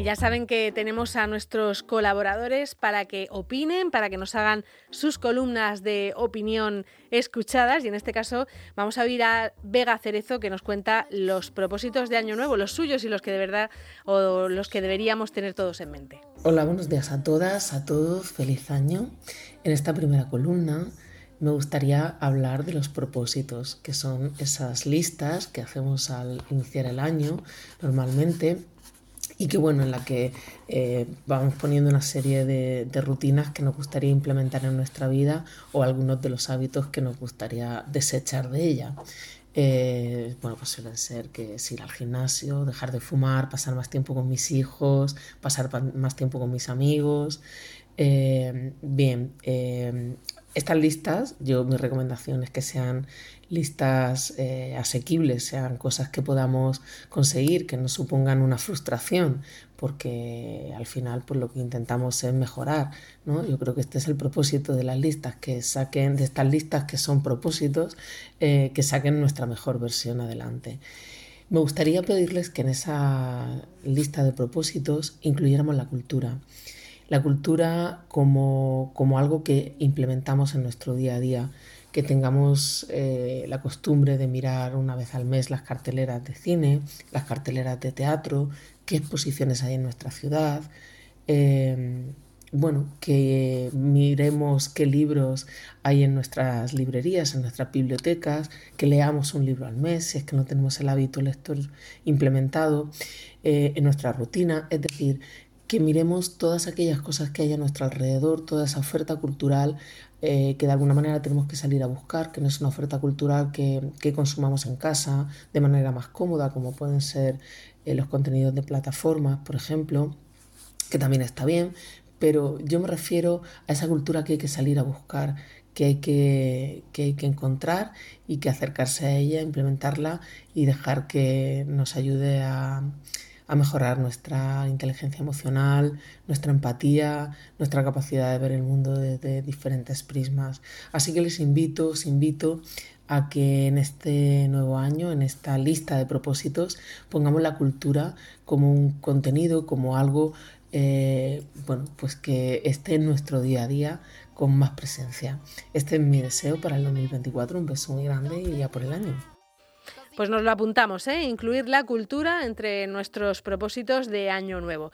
Y ya saben que tenemos a nuestros colaboradores para que opinen, para que nos hagan sus columnas de opinión escuchadas. Y en este caso vamos a oír a Vega Cerezo que nos cuenta los propósitos de Año Nuevo, los suyos y los que de verdad o los que deberíamos tener todos en mente. Hola, buenos días a todas, a todos. Feliz año. En esta primera columna me gustaría hablar de los propósitos, que son esas listas que hacemos al iniciar el año normalmente y que bueno, en la que eh, vamos poniendo una serie de, rutinas que nos gustaría implementar en nuestra vida o algunos de los hábitos que nos gustaría desechar de ella. Eh, bueno, pues suelen ser que es ir al gimnasio, dejar de fumar, pasar más tiempo con mis hijos, pasar más tiempo con mis amigos. Eh, bien, estas listas, yo mi recomendación es que sean listas eh, asequibles, sean cosas que podamos conseguir, que no supongan una frustración, porque al final pues lo que intentamos es mejorar, ¿no? Yo creo que este es el propósito de las listas, que saquen de estas listas que son propósitos, eh, que saquen nuestra mejor versión adelante. Me gustaría pedirles que en esa lista de propósitos incluyéramos la cultura la cultura como, algo que implementamos en nuestro día a día, que tengamos eh, la costumbre de mirar una vez al mes las carteleras de cine, las carteleras de teatro, qué exposiciones hay en nuestra ciudad. Em, bueno, que miremos qué libros hay en nuestras librerías, en nuestras bibliotecas, que leamos un libro al mes, si es que no tenemos el hábito lector implementado eh, en nuestra rutina, es decir, que miremos todas aquellas cosas que hay a nuestro alrededor, toda esa oferta cultural eh, que de alguna manera tenemos que salir a buscar, que no es una oferta cultural que, consumamos en casa de manera más cómoda, como pueden ser eh, los contenidos de plataformas, por ejemplo, que también está bien, pero yo me refiero a esa cultura que hay que salir a buscar, que hay que, que hay que encontrar y que acercarse a ella, implementarla y dejar que nos ayude a a mejorar nuestra inteligencia emocional, nuestra empatía, nuestra capacidad de ver el mundo desde diferentes prismas. Así que les invito, os invito a que en este nuevo año, en esta lista de propósitos, pongamos la cultura como un contenido, como algo eh, bueno, pues que esté en nuestro día a día con más presencia. Este es mi deseo para el 2024. Un beso muy grande y ya por el año. Pues nos lo apuntamos, ¿eh? incluir la cultura entre nuestros propósitos de Año Nuevo.